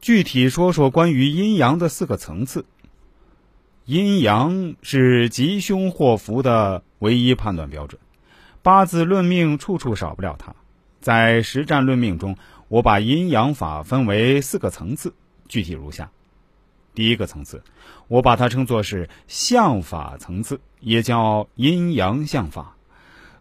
具体说说关于阴阳的四个层次。阴阳是吉凶祸福的唯一判断标准，八字论命处处少不了它。在实战论命中，我把阴阳法分为四个层次，具体如下：第一个层次，我把它称作是相法层次，也叫阴阳相法，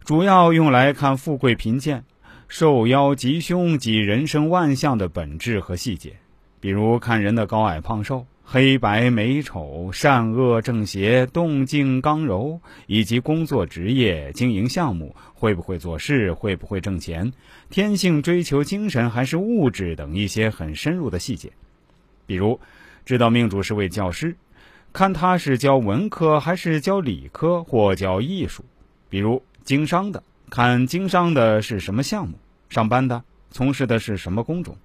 主要用来看富贵贫贱、寿夭吉凶及人生万象的本质和细节。比如看人的高矮胖瘦、黑白美丑、善恶正邪、动静刚柔，以及工作职业、经营项目会不会做事、会不会挣钱、天性追求精神还是物质等一些很深入的细节。比如，知道命主是位教师，看他是教文科还是教理科或教艺术；比如经商的，看经商的是什么项目；上班的，从事的是什么工种。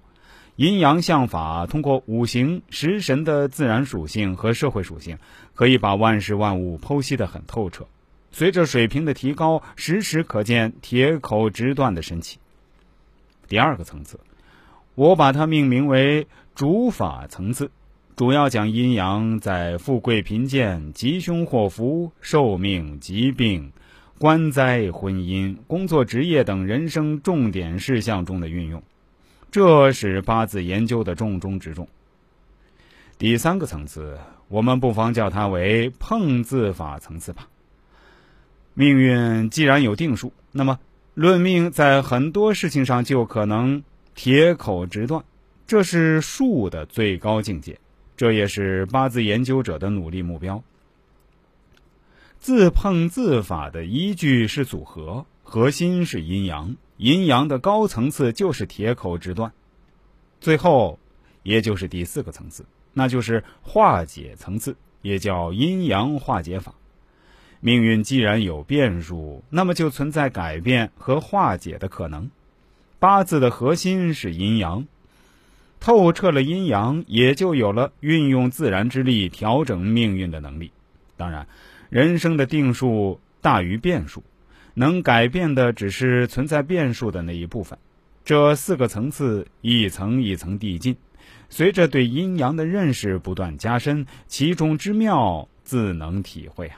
阴阳相法通过五行、食神的自然属性和社会属性，可以把万事万物剖析得很透彻。随着水平的提高，时时可见铁口直断的神奇。第二个层次，我把它命名为主法层次，主要讲阴阳在富贵贫贱、吉凶祸福、寿命疾病、官灾婚姻、工作职业等人生重点事项中的运用。这是八字研究的重中之重。第三个层次，我们不妨叫它为碰字法层次吧。命运既然有定数，那么论命在很多事情上就可能铁口直断，这是术的最高境界，这也是八字研究者的努力目标。自碰字法的依据是组合，核心是阴阳。阴阳的高层次就是铁口直断，最后，也就是第四个层次，那就是化解层次，也叫阴阳化解法。命运既然有变数，那么就存在改变和化解的可能。八字的核心是阴阳，透彻了阴阳，也就有了运用自然之力调整命运的能力。当然，人生的定数大于变数。能改变的只是存在变数的那一部分，这四个层次一层一层递进，随着对阴阳的认识不断加深，其中之妙自能体会啊。